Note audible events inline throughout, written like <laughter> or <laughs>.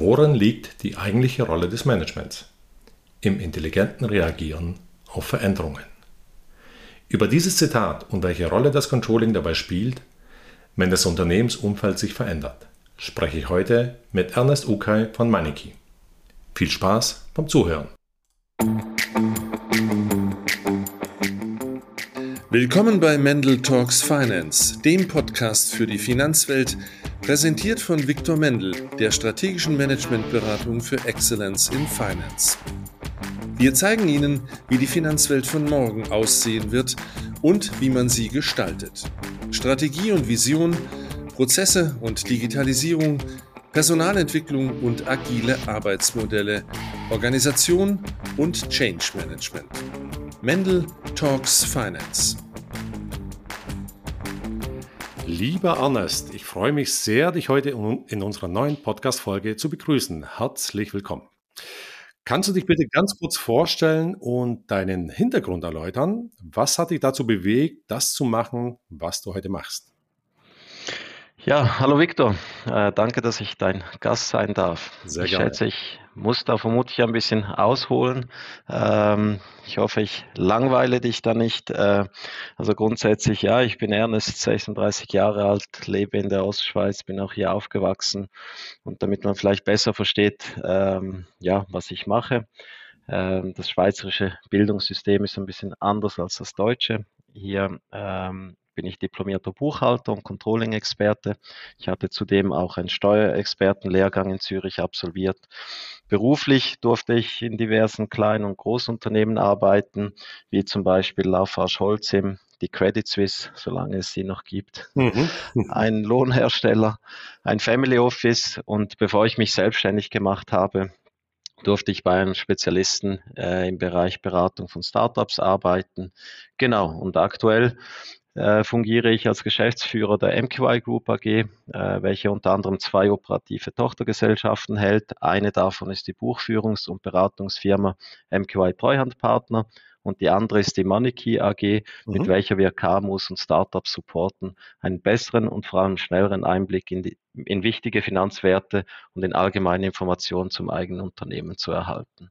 Worin liegt die eigentliche Rolle des Managements? Im intelligenten Reagieren auf Veränderungen. Über dieses Zitat und welche Rolle das Controlling dabei spielt, wenn das Unternehmensumfeld sich verändert, spreche ich heute mit Ernest Ukay von Maniki. Viel Spaß beim Zuhören. Willkommen bei Mendel Talks Finance, dem Podcast für die Finanzwelt, präsentiert von Viktor Mendel, der strategischen Managementberatung für Excellence in Finance. Wir zeigen Ihnen, wie die Finanzwelt von morgen aussehen wird und wie man sie gestaltet. Strategie und Vision, Prozesse und Digitalisierung, Personalentwicklung und agile Arbeitsmodelle, Organisation und Change Management. Mendel Talks Finance. Lieber Ernest, ich freue mich sehr, dich heute in unserer neuen Podcast-Folge zu begrüßen. Herzlich willkommen. Kannst du dich bitte ganz kurz vorstellen und deinen Hintergrund erläutern? Was hat dich dazu bewegt, das zu machen, was du heute machst? Ja, hallo Viktor. Äh, danke, dass ich dein Gast sein darf. Sehr ich gerne. schätze, ich muss da vermutlich ein bisschen ausholen. Ähm, ich hoffe, ich langweile dich da nicht. Äh, also grundsätzlich, ja, ich bin Ernest, 36 Jahre alt, lebe in der Ostschweiz, bin auch hier aufgewachsen. Und damit man vielleicht besser versteht, ähm, ja, was ich mache. Ähm, das schweizerische Bildungssystem ist ein bisschen anders als das deutsche. Hier ähm, bin ich diplomierter Buchhalter und Controlling-Experte. Ich hatte zudem auch einen Steuerexpertenlehrgang in Zürich absolviert. Beruflich durfte ich in diversen kleinen und Großunternehmen arbeiten, wie zum Beispiel Lafarge Holcim, die Credit Suisse, solange es sie noch gibt, mhm. <laughs> ein Lohnhersteller, ein Family Office und bevor ich mich selbstständig gemacht habe, durfte ich bei einem Spezialisten äh, im Bereich Beratung von Startups arbeiten. Genau, und aktuell äh, fungiere ich als Geschäftsführer der MQI Group AG, äh, welche unter anderem zwei operative Tochtergesellschaften hält. Eine davon ist die Buchführungs- und Beratungsfirma MQI Treuhandpartner und die andere ist die Moneykey AG, mhm. mit welcher wir KMUs und Startups supporten, einen besseren und vor allem schnelleren Einblick in, die, in wichtige Finanzwerte und in allgemeine Informationen zum eigenen Unternehmen zu erhalten.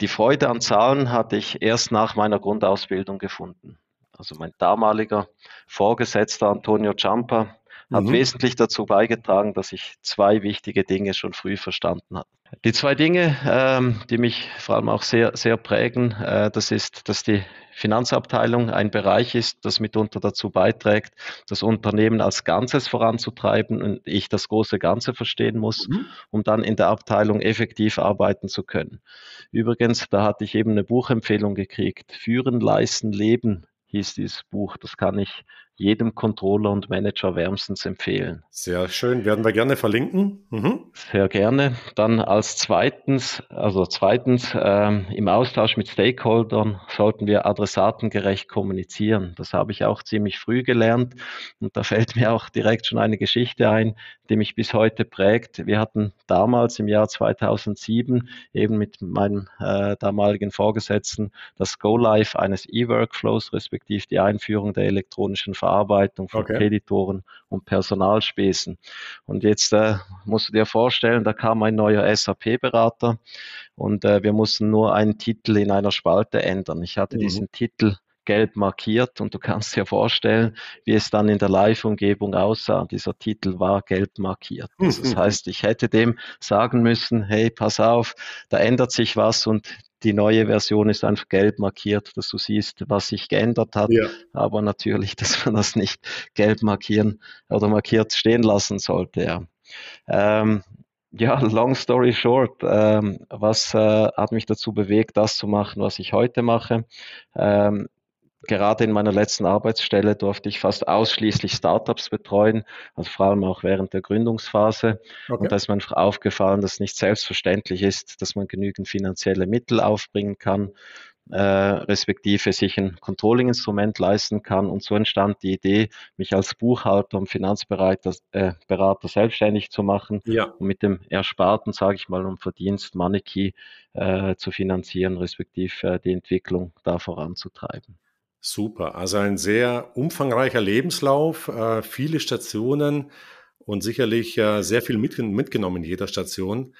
Die Freude an Zahlen hatte ich erst nach meiner Grundausbildung gefunden. Also mein damaliger Vorgesetzter Antonio Ciampa hat mhm. wesentlich dazu beigetragen, dass ich zwei wichtige Dinge schon früh verstanden habe. Die zwei Dinge, ähm, die mich vor allem auch sehr, sehr prägen, äh, das ist, dass die Finanzabteilung ein Bereich ist, das mitunter dazu beiträgt, das Unternehmen als Ganzes voranzutreiben und ich das große Ganze verstehen muss, mhm. um dann in der Abteilung effektiv arbeiten zu können. Übrigens, da hatte ich eben eine Buchempfehlung gekriegt. Führen, leisten, leben hieß dieses Buch. Das kann ich jedem Controller und Manager wärmstens empfehlen. Sehr schön, werden wir gerne verlinken. Mhm. Sehr gerne. Dann als zweitens, also zweitens ähm, im Austausch mit Stakeholdern sollten wir adressatengerecht kommunizieren. Das habe ich auch ziemlich früh gelernt und da fällt mir auch direkt schon eine Geschichte ein, die mich bis heute prägt. Wir hatten damals im Jahr 2007 eben mit meinem äh, damaligen Vorgesetzten das Go-Live eines E-Workflows respektive die Einführung der elektronischen Verarbeitung von okay. Kreditoren und Personalspesen. Und jetzt äh, musst du dir vorstellen, da kam ein neuer SAP-Berater und äh, wir mussten nur einen Titel in einer Spalte ändern. Ich hatte mhm. diesen Titel gelb markiert und du kannst dir vorstellen, wie es dann in der Live-Umgebung aussah. Dieser Titel war gelb markiert. Also das heißt, ich hätte dem sagen müssen, hey, pass auf, da ändert sich was und die neue Version ist einfach gelb markiert, dass du siehst, was sich geändert hat. Ja. Aber natürlich, dass man das nicht gelb markieren oder markiert stehen lassen sollte. Ja. Ähm, ja, long story short, ähm, was äh, hat mich dazu bewegt, das zu machen, was ich heute mache? Ähm, gerade in meiner letzten Arbeitsstelle durfte ich fast ausschließlich Startups betreuen, also vor allem auch während der Gründungsphase. Okay. Und da ist mir einfach aufgefallen, dass es nicht selbstverständlich ist, dass man genügend finanzielle Mittel aufbringen kann, äh, respektive sich ein Controlling-Instrument leisten kann. Und so entstand die Idee, mich als Buchhalter und Finanzberater äh, Berater selbstständig zu machen ja. und mit dem Ersparten, sage ich mal, um Verdienst Money äh, zu finanzieren, respektive äh, die Entwicklung da voranzutreiben. Super, also ein sehr umfangreicher Lebenslauf, äh, viele Stationen und sicherlich äh, sehr viel mit, mitgenommen in jeder Station,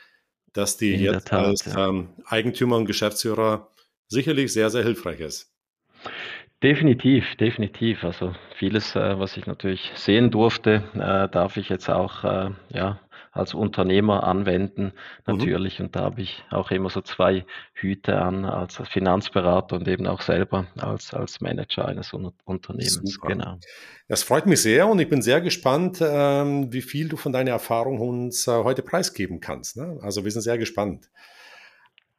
dass die in jetzt Tat, als ja. ähm, Eigentümer und Geschäftsführer sicherlich sehr, sehr hilfreich ist. Definitiv, definitiv. Also vieles, äh, was ich natürlich sehen durfte, darf ich jetzt auch ja, als Unternehmer anwenden, mhm. natürlich. Mhm. Und da habe ich auch immer so zwei Hüte an, als Finanzberater und eben auch selber als, als Manager eines Unternehmens. Super. Genau. Das freut mich sehr und ich bin sehr gespannt, ähm, wie viel du von deiner Erfahrung uns äh, heute preisgeben kannst. Ne? Also wir sind sehr gespannt.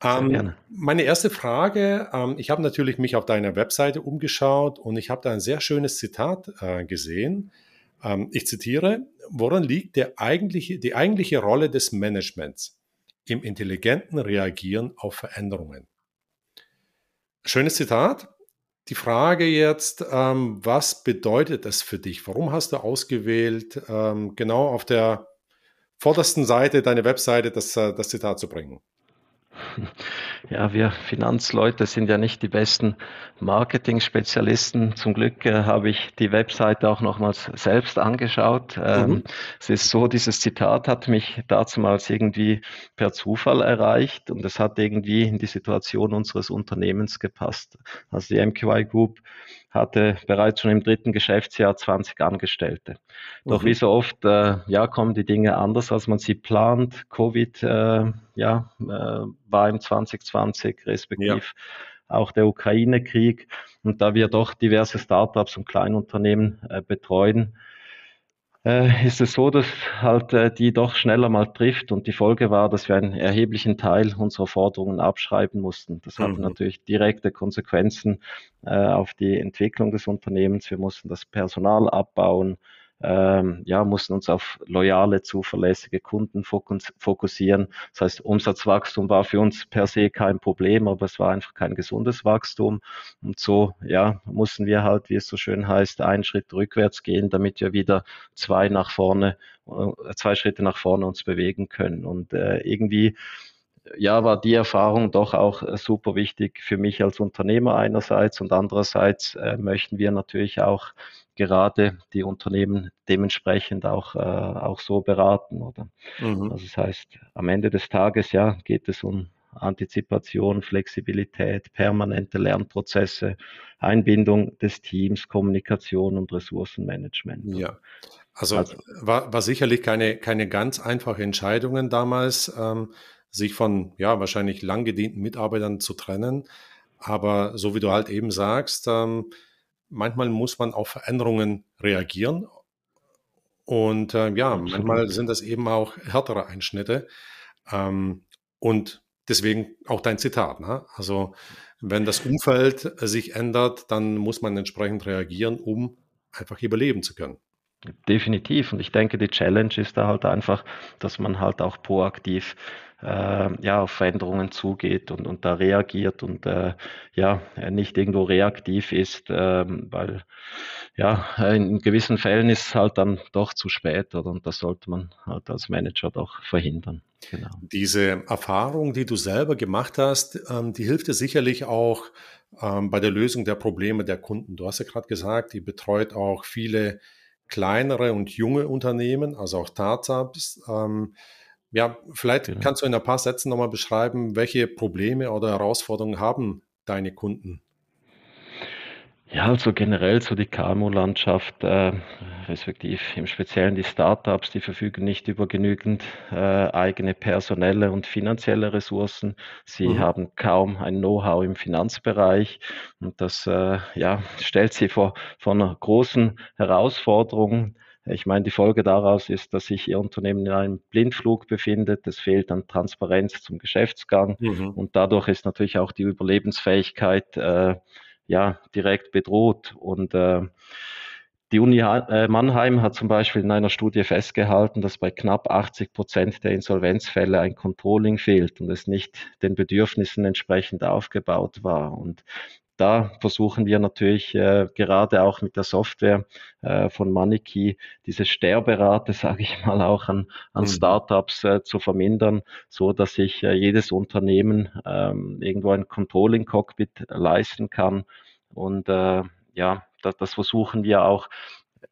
Ähm, meine erste Frage, ähm, ich habe natürlich mich auf deiner Webseite umgeschaut und ich habe da ein sehr schönes Zitat äh, gesehen. Ähm, ich zitiere, woran liegt der eigentliche, die eigentliche Rolle des Managements im intelligenten Reagieren auf Veränderungen? Schönes Zitat. Die Frage jetzt, ähm, was bedeutet das für dich? Warum hast du ausgewählt, ähm, genau auf der vordersten Seite deiner Webseite das, äh, das Zitat zu bringen? Ja, wir Finanzleute sind ja nicht die besten Marketing-Spezialisten. Zum Glück äh, habe ich die Webseite auch nochmals selbst angeschaut. Ähm, mhm. es ist so, dieses Zitat hat mich damals irgendwie per Zufall erreicht und es hat irgendwie in die Situation unseres Unternehmens gepasst. Also die MQI Group hatte bereits schon im dritten Geschäftsjahr 20 Angestellte. Doch mhm. wie so oft, äh, ja, kommen die Dinge anders, als man sie plant. Covid, äh, ja, äh, war im 2020 respektive ja. auch der Ukraine-Krieg. Und da wir doch diverse Startups und Kleinunternehmen äh, betreuen, ist es so, dass halt äh, die doch schneller mal trifft und die Folge war, dass wir einen erheblichen Teil unserer Forderungen abschreiben mussten. Das hatte mhm. natürlich direkte Konsequenzen äh, auf die Entwicklung des Unternehmens. Wir mussten das Personal abbauen, ähm, ja, mussten uns auf loyale, zuverlässige Kunden fokussieren. Das heißt, Umsatzwachstum war für uns per se kein Problem, aber es war einfach kein gesundes Wachstum. Und so, ja, mussten wir halt, wie es so schön heißt, einen Schritt rückwärts gehen, damit wir wieder zwei nach vorne, äh, zwei Schritte nach vorne uns bewegen können. Und äh, irgendwie ja, war die Erfahrung doch auch äh, super wichtig für mich als Unternehmer einerseits und andererseits äh, möchten wir natürlich auch gerade die Unternehmen dementsprechend auch, äh, auch so beraten. Oder? Mhm. Also das heißt, am Ende des Tages ja, geht es um Antizipation, Flexibilität, permanente Lernprozesse, Einbindung des Teams, Kommunikation und Ressourcenmanagement. Ja, also, also war, war sicherlich keine, keine ganz einfache Entscheidung damals, ähm, sich von ja wahrscheinlich lang gedienten Mitarbeitern zu trennen. Aber so wie du halt eben sagst, ähm, manchmal muss man auf Veränderungen reagieren. Und äh, ja, manchmal sind das eben auch härtere Einschnitte. Ähm, und deswegen auch dein Zitat. Ne? Also wenn das Umfeld sich ändert, dann muss man entsprechend reagieren, um einfach überleben zu können. Definitiv. Und ich denke, die Challenge ist da halt einfach, dass man halt auch proaktiv äh, ja, auf Veränderungen zugeht und, und da reagiert und äh, ja, nicht irgendwo reaktiv ist, äh, weil ja, in gewissen Fällen ist es halt dann doch zu spät oder? und das sollte man halt als Manager doch verhindern. Genau. Diese Erfahrung, die du selber gemacht hast, ähm, die hilft dir sicherlich auch ähm, bei der Lösung der Probleme der Kunden. Du hast ja gerade gesagt, die betreut auch viele kleinere und junge Unternehmen, also auch Startups. Ähm, ja, vielleicht genau. kannst du in ein paar Sätzen nochmal beschreiben, welche Probleme oder Herausforderungen haben deine Kunden? Ja, also generell so die KMU-Landschaft, äh, respektive im Speziellen die Startups, die verfügen nicht über genügend äh, eigene personelle und finanzielle Ressourcen. Sie mhm. haben kaum ein Know-how im Finanzbereich und das äh, ja, stellt sie vor, vor einer großen Herausforderung. Ich meine, die Folge daraus ist, dass sich Ihr Unternehmen in einem Blindflug befindet. Es fehlt an Transparenz zum Geschäftsgang mhm. und dadurch ist natürlich auch die Überlebensfähigkeit äh, ja direkt bedroht. Und äh, die Uni äh, Mannheim hat zum Beispiel in einer Studie festgehalten, dass bei knapp 80 Prozent der Insolvenzfälle ein Controlling fehlt und es nicht den Bedürfnissen entsprechend aufgebaut war. Und da versuchen wir natürlich äh, gerade auch mit der Software äh, von MoneyKey diese Sterberate, <laughs> sage ich mal, auch an, an mhm. Startups äh, zu vermindern, so dass sich äh, jedes Unternehmen ähm, irgendwo ein Controlling-Cockpit leisten kann. Und äh, ja, das, das versuchen wir auch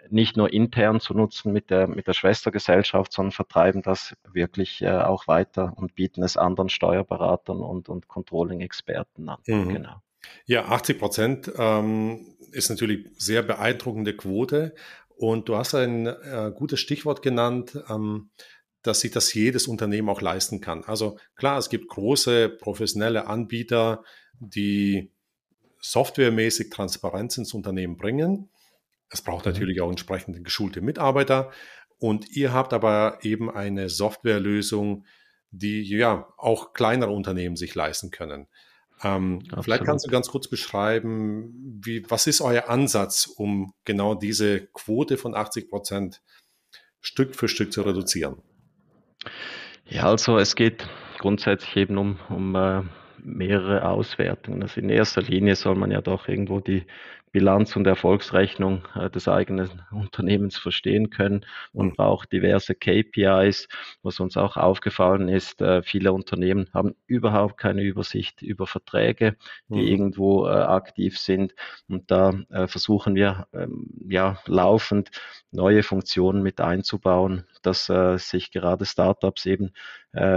nicht nur intern zu nutzen mit der, mit der Schwestergesellschaft, sondern vertreiben das wirklich äh, auch weiter und bieten es anderen Steuerberatern und, und Controlling-Experten an. Mhm. Genau. Ja, 80 Prozent ähm, ist natürlich sehr beeindruckende Quote. Und du hast ein äh, gutes Stichwort genannt, ähm, dass sich das jedes Unternehmen auch leisten kann. Also klar, es gibt große professionelle Anbieter, die softwaremäßig Transparenz ins Unternehmen bringen. Es braucht mhm. natürlich auch entsprechende geschulte Mitarbeiter. Und ihr habt aber eben eine Softwarelösung, die ja auch kleinere Unternehmen sich leisten können. Ähm, vielleicht kannst du ganz kurz beschreiben, wie, was ist euer Ansatz, um genau diese Quote von 80 Prozent Stück für Stück zu reduzieren? Ja, also es geht grundsätzlich eben um, um äh, mehrere Auswertungen. Also in erster Linie soll man ja doch irgendwo die Bilanz und Erfolgsrechnung äh, des eigenen Unternehmens verstehen können. Man mhm. braucht diverse KPIs. Was uns auch aufgefallen ist, äh, viele Unternehmen haben überhaupt keine Übersicht über Verträge, die mhm. irgendwo äh, aktiv sind. Und da versuchen wir ähm, ja laufend neue Funktionen mit einzubauen, dass sich gerade Startups eben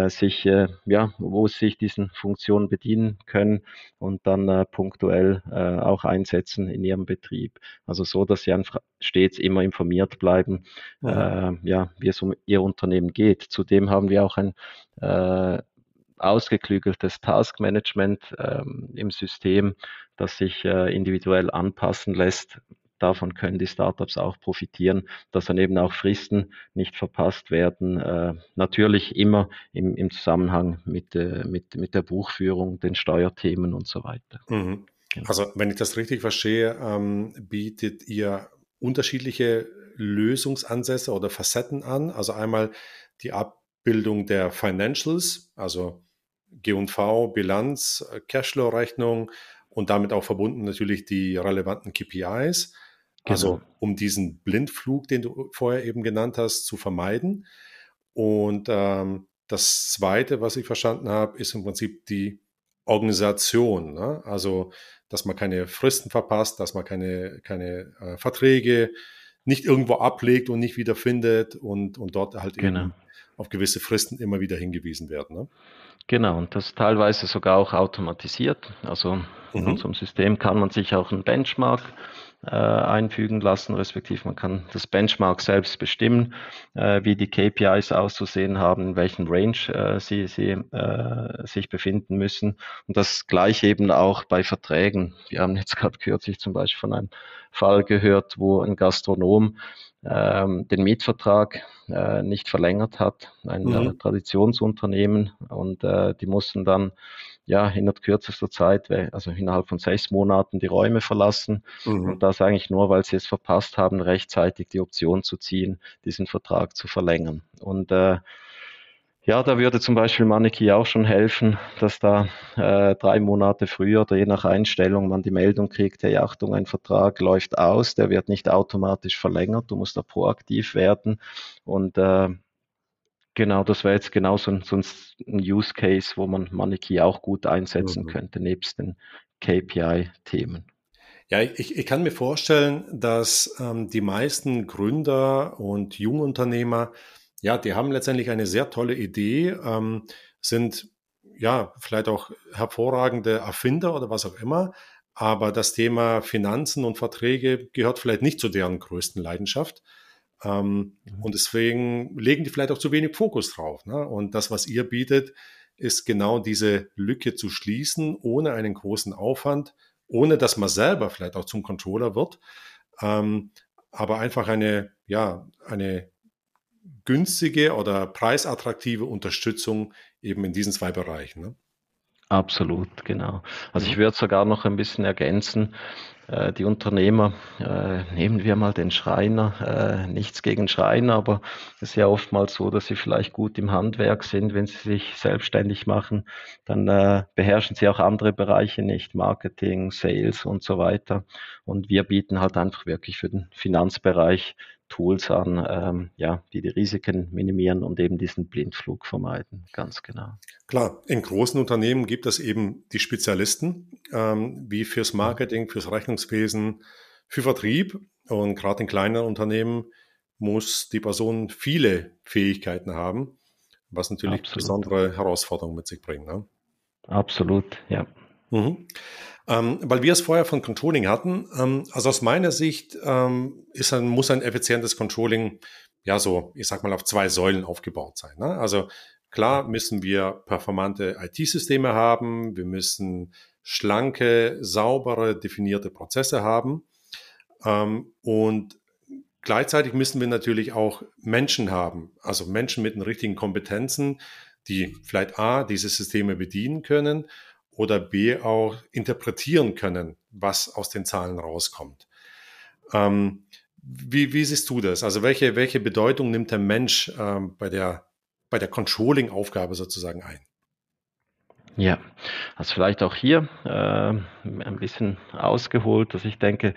sich ja, wo sich diesen Funktionen bedienen können und dann punktuell auch einsetzen in ihrem Betrieb. Also so, dass sie einfach stets immer informiert bleiben, ja. äh, ja, wie es um ihr Unternehmen geht. Zudem haben wir auch ein äh, ausgeklügeltes Taskmanagement ähm, im System, das sich äh, individuell anpassen lässt. Davon können die Startups auch profitieren, dass dann eben auch Fristen nicht verpasst werden. Äh, natürlich immer im, im Zusammenhang mit, äh, mit, mit der Buchführung, den Steuerthemen und so weiter. Mhm. Genau. Also, wenn ich das richtig verstehe, ähm, bietet ihr unterschiedliche Lösungsansätze oder Facetten an. Also einmal die Abbildung der Financials, also G&V, Bilanz, Cashflow-Rechnung und damit auch verbunden natürlich die relevanten KPIs. Also genau. um diesen Blindflug, den du vorher eben genannt hast, zu vermeiden. Und ähm, das Zweite, was ich verstanden habe, ist im Prinzip die Organisation. Ne? Also dass man keine Fristen verpasst, dass man keine, keine äh, Verträge nicht irgendwo ablegt und nicht wiederfindet und, und dort halt genau. eben auf gewisse Fristen immer wieder hingewiesen werden. Ne? Genau, und das teilweise sogar auch automatisiert. Also mhm. in unserem System kann man sich auch einen Benchmark äh, einfügen lassen, respektive man kann das Benchmark selbst bestimmen, äh, wie die KPIs auszusehen haben, in welchem Range äh, sie, sie äh, sich befinden müssen. Und das gleiche eben auch bei Verträgen. Wir haben jetzt gerade kürzlich zum Beispiel von einem Fall gehört, wo ein Gastronom ähm, den Mietvertrag äh, nicht verlängert hat, ein mhm. Traditionsunternehmen und äh, die mussten dann ja in kürzester Zeit, also innerhalb von sechs Monaten die Räume verlassen mhm. und das eigentlich nur, weil sie es verpasst haben, rechtzeitig die Option zu ziehen, diesen Vertrag zu verlängern. Und äh, ja, da würde zum Beispiel Maneki auch schon helfen, dass da äh, drei Monate früher oder je nach Einstellung man die Meldung kriegt, hey Achtung, ein Vertrag läuft aus, der wird nicht automatisch verlängert, du musst da proaktiv werden. Und äh, genau, das wäre jetzt genau so ein, so ein Use Case, wo man Maneki auch gut einsetzen mhm. könnte, nebst den KPI-Themen. Ja, ich, ich kann mir vorstellen, dass ähm, die meisten Gründer und Jungunternehmer ja, die haben letztendlich eine sehr tolle Idee, ähm, sind ja vielleicht auch hervorragende Erfinder oder was auch immer, aber das Thema Finanzen und Verträge gehört vielleicht nicht zu deren größten Leidenschaft. Ähm, mhm. Und deswegen legen die vielleicht auch zu wenig Fokus drauf. Ne? Und das, was ihr bietet, ist genau diese Lücke zu schließen, ohne einen großen Aufwand, ohne dass man selber vielleicht auch zum Controller wird, ähm, aber einfach eine, ja, eine günstige oder preisattraktive Unterstützung eben in diesen zwei Bereichen. Ne? Absolut, genau. Also ich würde sogar noch ein bisschen ergänzen, äh, die Unternehmer, äh, nehmen wir mal den Schreiner, äh, nichts gegen Schreiner, aber es ist ja oftmals so, dass sie vielleicht gut im Handwerk sind, wenn sie sich selbstständig machen, dann äh, beherrschen sie auch andere Bereiche nicht, Marketing, Sales und so weiter. Und wir bieten halt einfach wirklich für den Finanzbereich Tools an, ähm, ja, die die Risiken minimieren und eben diesen Blindflug vermeiden. Ganz genau. Klar, in großen Unternehmen gibt es eben die Spezialisten, ähm, wie fürs Marketing, fürs Rechnungswesen, für Vertrieb. Und gerade in kleinen Unternehmen muss die Person viele Fähigkeiten haben, was natürlich Absolut. besondere Herausforderungen mit sich bringt. Ne? Absolut, ja. Mhm. Ähm, weil wir es vorher von Controlling hatten, ähm, also aus meiner Sicht ähm, ist ein, muss ein effizientes Controlling ja so, ich sag mal, auf zwei Säulen aufgebaut sein. Ne? Also klar müssen wir performante IT-Systeme haben, wir müssen schlanke, saubere, definierte Prozesse haben ähm, und gleichzeitig müssen wir natürlich auch Menschen haben, also Menschen mit den richtigen Kompetenzen, die vielleicht A, diese Systeme bedienen können oder B auch interpretieren können, was aus den Zahlen rauskommt. Ähm, wie, wie siehst du das? Also welche, welche Bedeutung nimmt der Mensch ähm, bei der, bei der Controlling-Aufgabe sozusagen ein? Ja, also vielleicht auch hier äh, ein bisschen ausgeholt, dass ich denke,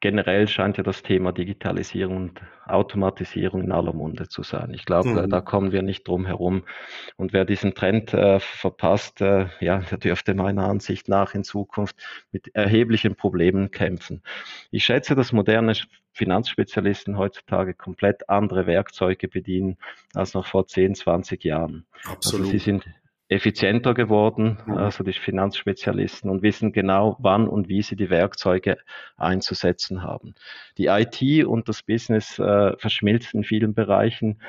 generell scheint ja das Thema Digitalisierung und Automatisierung in aller Munde zu sein. Ich glaube, mhm. da kommen wir nicht drum herum. Und wer diesen Trend äh, verpasst, äh, ja, der dürfte meiner Ansicht nach in Zukunft mit erheblichen Problemen kämpfen. Ich schätze, dass moderne Finanzspezialisten heutzutage komplett andere Werkzeuge bedienen als noch vor 10, 20 Jahren. Absolut. Also sie sind effizienter geworden, mhm. also die Finanzspezialisten, und wissen genau, wann und wie sie die Werkzeuge einzusetzen haben. Die IT und das Business äh, verschmilzen in vielen Bereichen.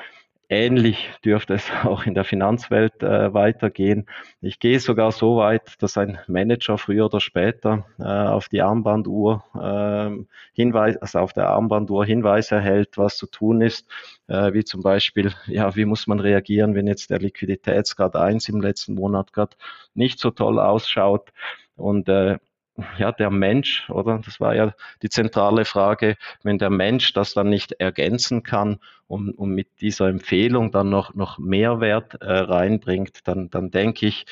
Ähnlich dürfte es <laughs> auch in der Finanzwelt äh, weitergehen. Ich gehe sogar so weit, dass ein Manager früher oder später äh, auf die Armbanduhr äh, Hinweis, also auf der Armbanduhr Hinweise erhält, was zu tun ist, äh, wie zum Beispiel, ja, wie muss man reagieren, wenn jetzt der Liquiditätsgrad 1 im letzten Monat gerade nicht so toll ausschaut. Und äh, ja, der Mensch, oder? Das war ja die zentrale Frage, wenn der Mensch das dann nicht ergänzen kann und, und mit dieser Empfehlung dann noch, noch Mehrwert äh, reinbringt, dann, dann denke ich,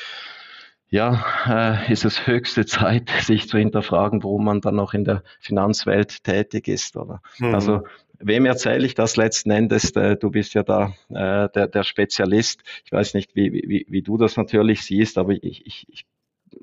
ja, äh, ist es höchste Zeit, <laughs> sich zu hinterfragen, warum man dann noch in der Finanzwelt tätig ist, oder? Mhm. Also, wem erzähle ich das letzten Endes? Äh, du bist ja da äh, der, der Spezialist. Ich weiß nicht, wie, wie, wie du das natürlich siehst, aber ich, ich, ich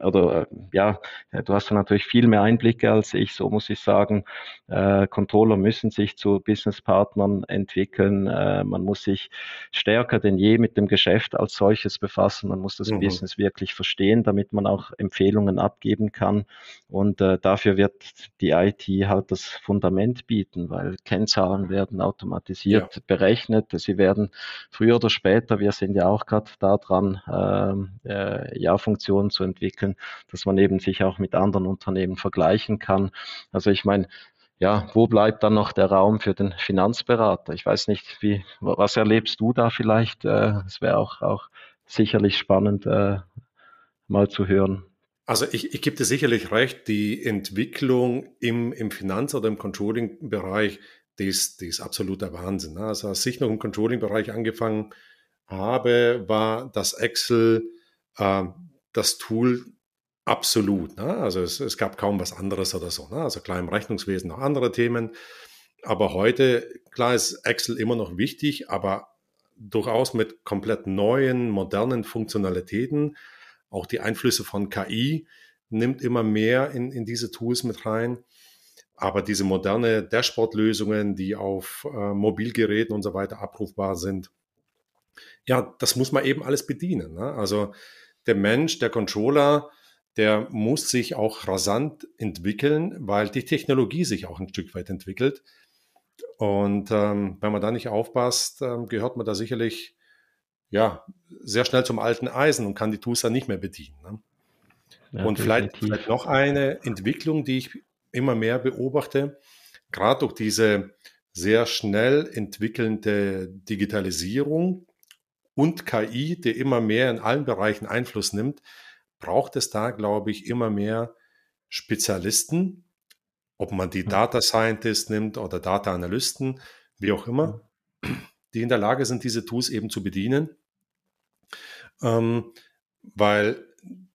oder äh, ja, du hast da natürlich viel mehr Einblicke als ich, so muss ich sagen. Äh, Controller müssen sich zu Businesspartnern entwickeln. Äh, man muss sich stärker denn je mit dem Geschäft als solches befassen. Man muss das mhm. Business wirklich verstehen, damit man auch Empfehlungen abgeben kann. Und äh, dafür wird die IT halt das Fundament bieten, weil Kennzahlen werden automatisiert ja. berechnet. Sie werden früher oder später, wir sind ja auch gerade daran, äh, äh, ja, Funktionen zu entwickeln entwickeln, dass man eben sich auch mit anderen Unternehmen vergleichen kann. Also ich meine, ja, wo bleibt dann noch der Raum für den Finanzberater? Ich weiß nicht, wie, was erlebst du da vielleicht? Äh, es wäre auch, auch sicherlich spannend, äh, mal zu hören. Also ich, ich gebe dir sicherlich recht, die Entwicklung im, im Finanz- oder im Controlling-Bereich, die ist, die ist absoluter Wahnsinn. Ne? Also als ich noch im Controlling-Bereich angefangen habe, war das Excel äh, das Tool absolut. Ne? Also es, es, gab kaum was anderes oder so. Ne? Also klar im Rechnungswesen noch andere Themen. Aber heute, klar ist Excel immer noch wichtig, aber durchaus mit komplett neuen, modernen Funktionalitäten. Auch die Einflüsse von KI nimmt immer mehr in, in diese Tools mit rein. Aber diese moderne Dashboard-Lösungen, die auf äh, Mobilgeräten und so weiter abrufbar sind, ja, das muss man eben alles bedienen. Ne? Also der Mensch, der Controller, der muss sich auch rasant entwickeln, weil die Technologie sich auch ein Stück weit entwickelt. Und ähm, wenn man da nicht aufpasst, ähm, gehört man da sicherlich ja, sehr schnell zum alten Eisen und kann die Tools dann nicht mehr bedienen. Ne? Ja, und vielleicht, vielleicht, noch eine Entwicklung, die ich immer mehr beobachte, gerade durch diese sehr schnell entwickelnde Digitalisierung und KI, die immer mehr in allen Bereichen Einfluss nimmt, braucht es da, glaube ich, immer mehr Spezialisten, ob man die Data Scientist nimmt oder Data Analysten, wie auch immer, die in der Lage sind, diese Tools eben zu bedienen. Ähm, weil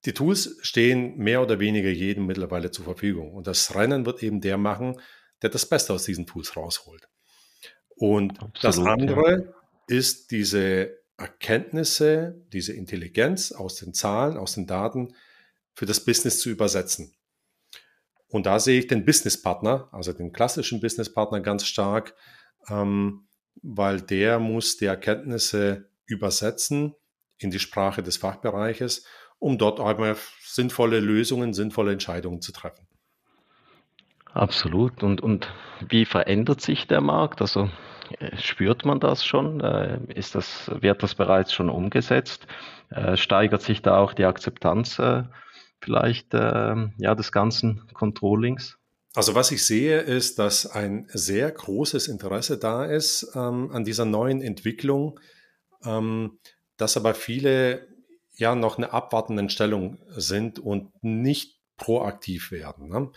die Tools stehen mehr oder weniger jedem mittlerweile zur Verfügung. Und das Rennen wird eben der machen, der das Beste aus diesen Tools rausholt. Und Absolut, das andere ja. ist diese Erkenntnisse, diese Intelligenz aus den Zahlen, aus den Daten für das Business zu übersetzen. Und da sehe ich den Businesspartner, also den klassischen Businesspartner ganz stark, ähm, weil der muss die Erkenntnisse übersetzen in die Sprache des Fachbereiches, um dort einmal sinnvolle Lösungen, sinnvolle Entscheidungen zu treffen. Absolut. Und, und wie verändert sich der Markt? Also spürt man das schon? Äh, ist das, wird das bereits schon umgesetzt? Äh, steigert sich da auch die Akzeptanz vielleicht ja, des ganzen Controllings? Also was ich sehe, ist, dass ein sehr großes Interesse da ist ähm, an dieser neuen Entwicklung, ähm, dass aber viele ja noch eine abwartende Stellung sind und nicht proaktiv werden. Ne?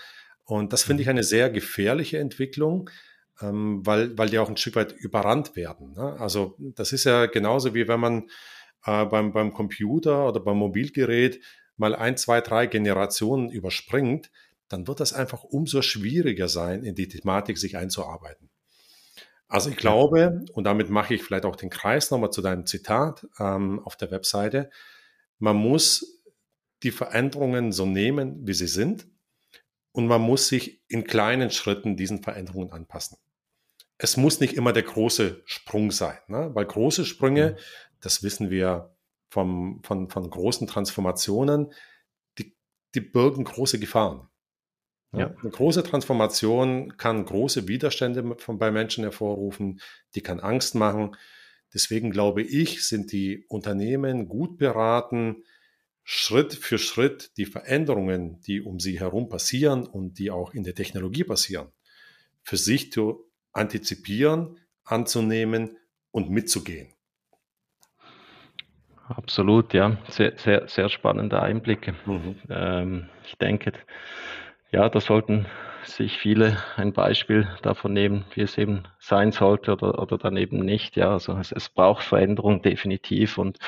Und das finde ich mhm. eine sehr gefährliche Entwicklung, ähm, weil, weil die auch ein Stück weit überrannt werden. Ne? Also das ist ja genauso wie wenn man äh, beim, beim Computer oder beim Mobilgerät mal ein, zwei, drei Generationen überspringt, dann wird das einfach umso schwieriger sein, in die Thematik sich einzuarbeiten. Also ich glaube, und damit mache ich vielleicht auch den Kreis nochmal zu deinem Zitat ähm, auf der Webseite, man muss die Veränderungen so nehmen, wie sie sind und man muss sich in kleinen Schritten diesen Veränderungen anpassen. Es muss nicht immer der große Sprung sein, ne? weil große Sprünge, mhm. das wissen wir vom, von, von großen Transformationen, die, die birgen große Gefahren. Ja. Eine große Transformation kann große Widerstände von, bei Menschen hervorrufen, die kann Angst machen. Deswegen glaube ich, sind die Unternehmen gut beraten, Schritt für Schritt die Veränderungen, die um sie herum passieren und die auch in der Technologie passieren, für sich zu antizipieren, anzunehmen und mitzugehen. Absolut, ja. Sehr, sehr, sehr spannende Einblicke. Mhm. Ähm, ich denke, ja, da sollten sich viele ein Beispiel davon nehmen, wie es eben sein sollte oder, oder dann eben nicht. Ja, also es, es braucht Veränderung definitiv und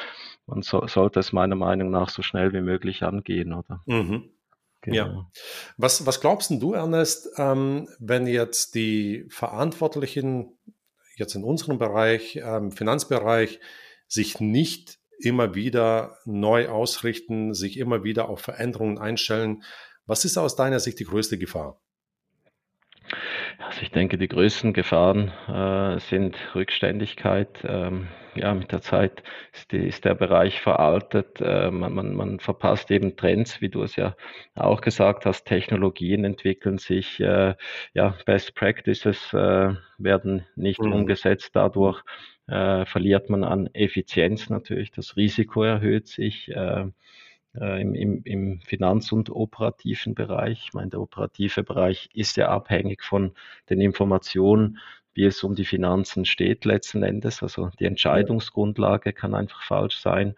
man so, sollte es meiner Meinung nach so schnell wie möglich angehen, oder? Mhm. Genau. Ja. Was, was glaubst du, Ernest, ähm, wenn jetzt die Verantwortlichen jetzt in unserem Bereich, ähm, Finanzbereich, sich nicht immer wieder neu ausrichten, sich immer wieder auf Veränderungen einstellen? Was ist aus deiner Sicht die größte Gefahr? Also ich denke, die größten Gefahren äh, sind Rückständigkeit. Ähm, ja, mit der Zeit ist, die, ist der Bereich veraltet. Äh, man, man, man verpasst eben Trends, wie du es ja auch gesagt hast. Technologien entwickeln sich. Äh, ja, Best Practices äh, werden nicht mhm. umgesetzt. Dadurch äh, verliert man an Effizienz natürlich. Das Risiko erhöht sich. Äh, im, im, im Finanz- und operativen Bereich. Ich meine, der operative Bereich ist ja abhängig von den Informationen, wie es um die Finanzen steht letzten Endes. Also die Entscheidungsgrundlage kann einfach falsch sein.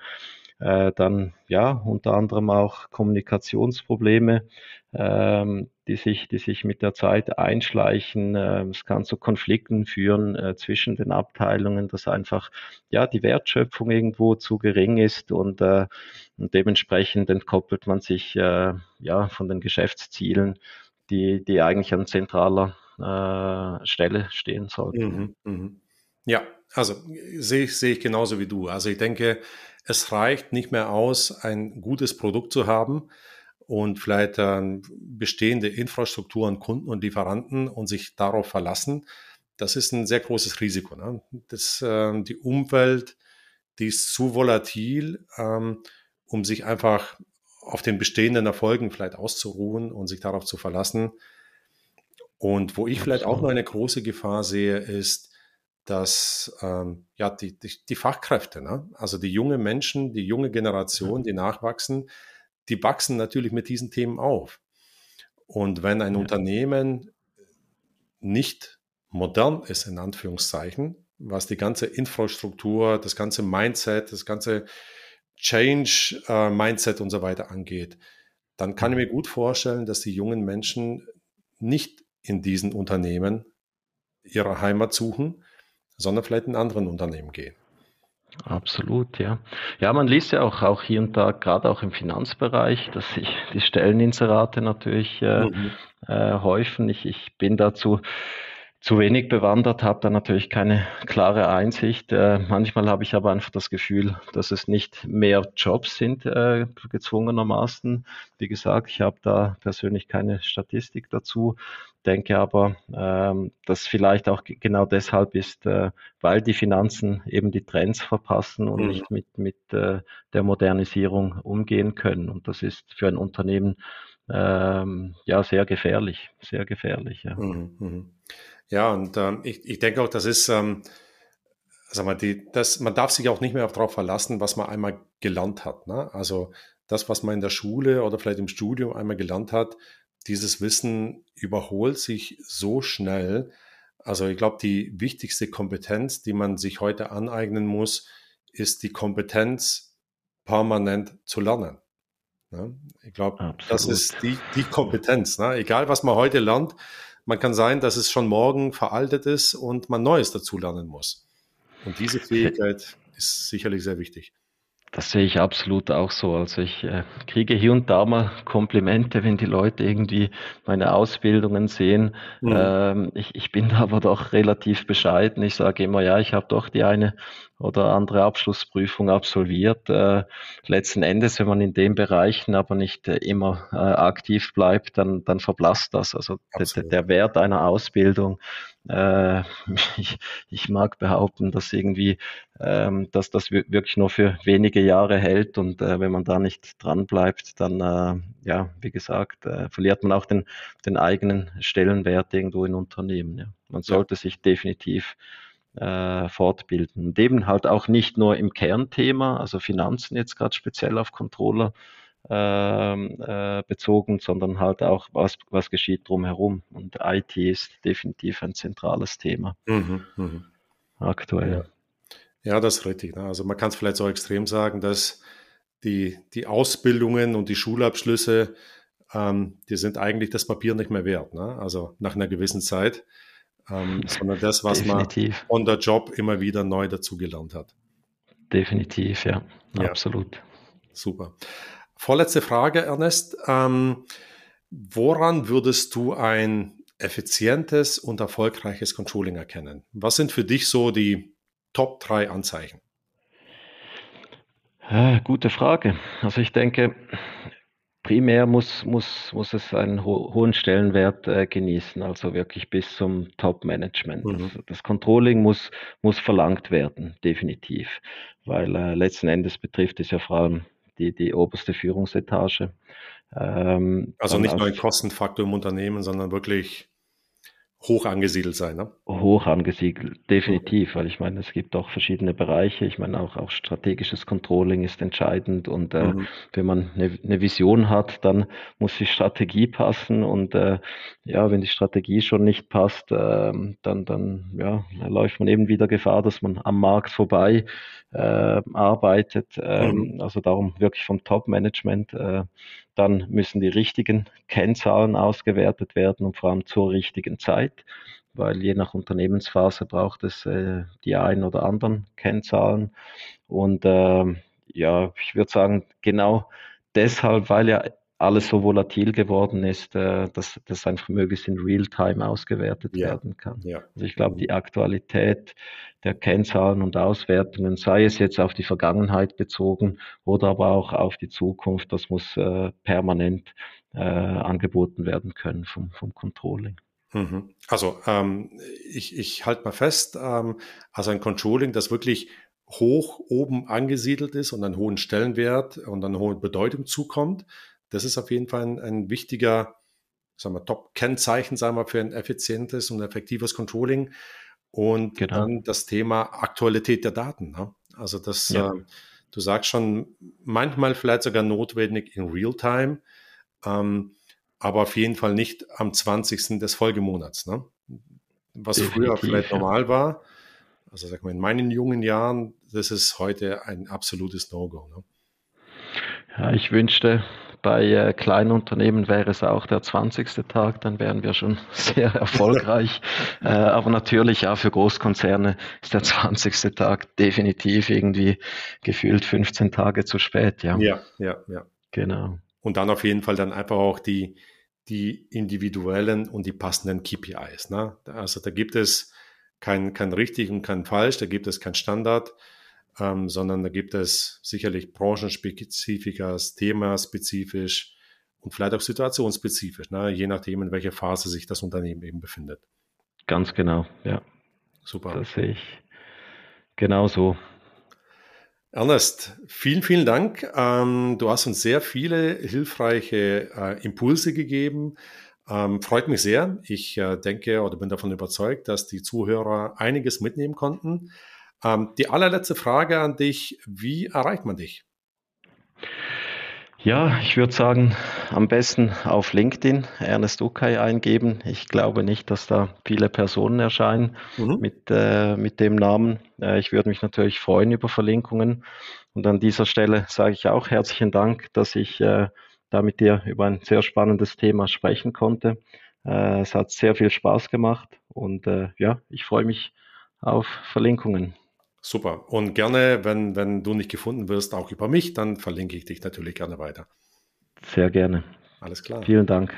Äh, dann ja unter anderem auch Kommunikationsprobleme, ähm, die sich, die sich mit der Zeit einschleichen. Äh, es kann zu Konflikten führen äh, zwischen den Abteilungen, dass einfach ja die Wertschöpfung irgendwo zu gering ist und, äh, und dementsprechend entkoppelt man sich äh, ja von den Geschäftszielen, die, die eigentlich an zentraler äh, Stelle stehen sollten. Mhm, mh. Ja, also sehe ich, sehe ich genauso wie du. Also ich denke, es reicht nicht mehr aus, ein gutes Produkt zu haben und vielleicht äh, bestehende Infrastrukturen, Kunden und Lieferanten und sich darauf verlassen. Das ist ein sehr großes Risiko. Ne? Das, äh, die Umwelt, die ist zu volatil, ähm, um sich einfach auf den bestehenden Erfolgen vielleicht auszuruhen und sich darauf zu verlassen. Und wo ich vielleicht auch noch eine große Gefahr sehe, ist, dass ähm, ja die, die, die Fachkräfte, ne? also die junge Menschen, die junge Generation, die nachwachsen, die wachsen natürlich mit diesen Themen auf. Und wenn ein ja. Unternehmen nicht modern ist, in Anführungszeichen, was die ganze Infrastruktur, das ganze Mindset, das ganze Change-Mindset äh, und so weiter angeht, dann kann ich mir gut vorstellen, dass die jungen Menschen nicht in diesen Unternehmen ihre Heimat suchen, sondern vielleicht in anderen Unternehmen gehen. Absolut, ja. Ja, man liest ja auch, auch hier und da, gerade auch im Finanzbereich, dass sich die Stelleninserate natürlich äh, mhm. äh, häufen. Ich, ich bin dazu zu wenig bewandert, habe da natürlich keine klare Einsicht. Äh, manchmal habe ich aber einfach das Gefühl, dass es nicht mehr Jobs sind, äh, gezwungenermaßen. Wie gesagt, ich habe da persönlich keine Statistik dazu, denke aber, ähm, dass vielleicht auch genau deshalb ist, äh, weil die Finanzen eben die Trends verpassen und mhm. nicht mit, mit äh, der Modernisierung umgehen können. Und das ist für ein Unternehmen ähm, ja sehr gefährlich, sehr gefährlich. Ja. Mhm, mh. Ja, und ähm, ich, ich denke auch, das ist, ähm, sag mal, die, das, man darf sich auch nicht mehr darauf verlassen, was man einmal gelernt hat. Ne? Also das, was man in der Schule oder vielleicht im Studium einmal gelernt hat, dieses Wissen überholt sich so schnell. Also ich glaube, die wichtigste Kompetenz, die man sich heute aneignen muss, ist die Kompetenz, permanent zu lernen. Ne? Ich glaube, das ist die, die Kompetenz. Ne? Egal, was man heute lernt, man kann sein, dass es schon morgen veraltet ist und man Neues dazulernen muss. Und diese Fähigkeit <laughs> ist sicherlich sehr wichtig. Das sehe ich absolut auch so. Also ich äh, kriege hier und da mal Komplimente, wenn die Leute irgendwie meine Ausbildungen sehen. Mhm. Ähm, ich, ich bin da <laughs> aber doch relativ bescheiden. Ich sage immer, ja, ich habe doch die eine oder andere Abschlussprüfung absolviert. Äh, letzten Endes, wenn man in den Bereichen aber nicht äh, immer äh, aktiv bleibt, dann, dann verblasst das. Also der, der Wert einer Ausbildung <laughs> ich, ich, mag behaupten, dass irgendwie, ähm, dass das wirklich nur für wenige Jahre hält und wenn man da nicht dran bleibt, dann, ja, wie gesagt, verliert man auch den, den eigenen Stellenwert irgendwo in Unternehmen. Ja. Man sollte ja. sich definitiv äh, fortbilden und eben halt auch nicht nur im Kernthema, also Finanzen jetzt gerade speziell auf Controller, ähm, äh, bezogen, sondern halt auch, was, was geschieht drumherum. Und IT ist definitiv ein zentrales Thema mhm, mh. aktuell. Ja. ja. das ist richtig. Ne? Also man kann es vielleicht so extrem sagen, dass die, die Ausbildungen und die Schulabschlüsse, ähm, die sind eigentlich das Papier nicht mehr wert. Ne? Also nach einer gewissen Zeit. Ähm, sondern das, was Definitiv. man on der Job immer wieder neu dazugelernt hat. Definitiv, ja, ja. absolut. Super. Vorletzte Frage, Ernest. Ähm, woran würdest du ein effizientes und erfolgreiches Controlling erkennen? Was sind für dich so die Top 3 Anzeichen? Äh, gute Frage. Also ich denke, primär muss, muss, muss es einen ho hohen Stellenwert äh, genießen, also wirklich bis zum Top-Management. Mhm. Das, das, Controlling muss, muss verlangt werden, definitiv, weil äh, letzten Endes betrifft es ja vor allem die, die oberste Führungsetage. Ähm, also nicht nur ein Kostenfaktor im Unternehmen, sondern wirklich hoch angesiedelt sein, ne? Hoch angesiedelt, definitiv, weil ich meine, es gibt auch verschiedene Bereiche. Ich meine, auch, auch strategisches Controlling ist entscheidend und äh, mhm. wenn man eine, eine, Vision hat, dann muss die Strategie passen und äh, ja, wenn die Strategie schon nicht passt, äh, dann, dann ja, läuft man eben wieder Gefahr, dass man am Markt vorbei äh, arbeitet. Ähm, mhm. Also darum wirklich vom Top-Management. Äh, dann müssen die richtigen Kennzahlen ausgewertet werden und vor allem zur richtigen Zeit, weil je nach Unternehmensphase braucht es äh, die ein oder anderen Kennzahlen. Und äh, ja, ich würde sagen, genau deshalb, weil ja alles so volatil geworden ist, äh, dass das einfach möglichst in Realtime ausgewertet ja. werden kann. Ja. Also ich glaube, die Aktualität der Kennzahlen und Auswertungen, sei es jetzt auf die Vergangenheit bezogen oder aber auch auf die Zukunft, das muss äh, permanent äh, angeboten werden können vom, vom Controlling. Mhm. Also ähm, ich, ich halte mal fest, ähm, also ein Controlling, das wirklich hoch oben angesiedelt ist und einen hohen Stellenwert und eine hohe Bedeutung zukommt, das ist auf jeden Fall ein, ein wichtiger sagen wir, Top-Kennzeichen sagen wir, für ein effizientes und effektives Controlling. Und genau. dann das Thema Aktualität der Daten. Ne? Also das, ja. äh, du sagst schon, manchmal vielleicht sogar notwendig in Realtime, ähm, aber auf jeden Fall nicht am 20. des Folgemonats. Ne? Was Definitiv, früher vielleicht ja. normal war, also sag mal, in meinen jungen Jahren, das ist heute ein absolutes No-Go. Ne? Ja, ich wünschte, bei äh, kleinen Unternehmen wäre es auch der 20. Tag, dann wären wir schon <laughs> sehr erfolgreich. <laughs> äh, aber natürlich ja für Großkonzerne ist der 20. Tag definitiv irgendwie gefühlt 15 Tage zu spät. Ja, ja, ja. ja. Genau. Und dann auf jeden Fall dann einfach auch die, die individuellen und die passenden KPIs. Ne? Also da gibt es kein, kein richtig und kein falsch, da gibt es kein Standard, ähm, sondern da gibt es sicherlich branchenspezifisch, themaspezifisch und vielleicht auch situationsspezifisch, ne? je nachdem, in welcher Phase sich das Unternehmen eben befindet. Ganz genau, ja. Super. Das sehe ich genauso. Ernest, vielen, vielen Dank. Ähm, du hast uns sehr viele hilfreiche äh, Impulse gegeben. Ähm, freut mich sehr. Ich äh, denke oder bin davon überzeugt, dass die Zuhörer einiges mitnehmen konnten. Ähm, die allerletzte Frage an dich. Wie erreicht man dich? Ja, ich würde sagen, am besten auf LinkedIn Ernest Ukay eingeben. Ich glaube nicht, dass da viele Personen erscheinen mhm. mit, äh, mit dem Namen. Äh, ich würde mich natürlich freuen über Verlinkungen. Und an dieser Stelle sage ich auch herzlichen Dank, dass ich äh, da mit dir über ein sehr spannendes Thema sprechen konnte. Äh, es hat sehr viel Spaß gemacht und äh, ja, ich freue mich auf Verlinkungen. Super. Und gerne, wenn, wenn du nicht gefunden wirst, auch über mich, dann verlinke ich dich natürlich gerne weiter. Sehr gerne. Alles klar. Vielen Dank.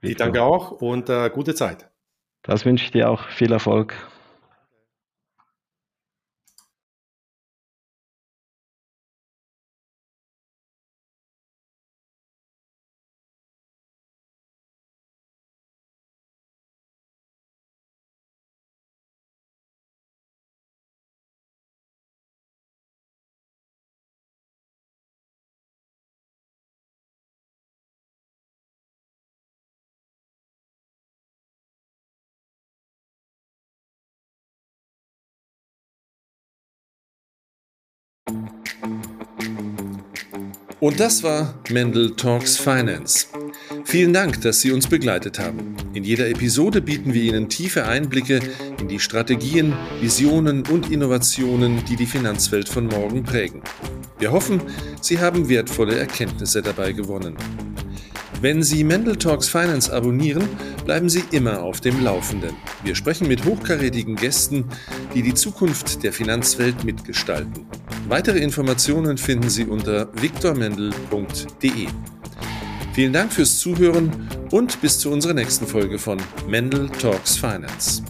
Victor. Ich danke auch und äh, gute Zeit. Das wünsche ich dir auch. Viel Erfolg. Und das war Mendel Talks Finance. Vielen Dank, dass Sie uns begleitet haben. In jeder Episode bieten wir Ihnen tiefe Einblicke in die Strategien, Visionen und Innovationen, die die Finanzwelt von morgen prägen. Wir hoffen, Sie haben wertvolle Erkenntnisse dabei gewonnen. Wenn Sie Mendel Talks Finance abonnieren, bleiben Sie immer auf dem Laufenden. Wir sprechen mit hochkarätigen Gästen, die die Zukunft der Finanzwelt mitgestalten. Weitere Informationen finden Sie unter viktormendel.de. Vielen Dank fürs Zuhören und bis zu unserer nächsten Folge von Mendel Talks Finance.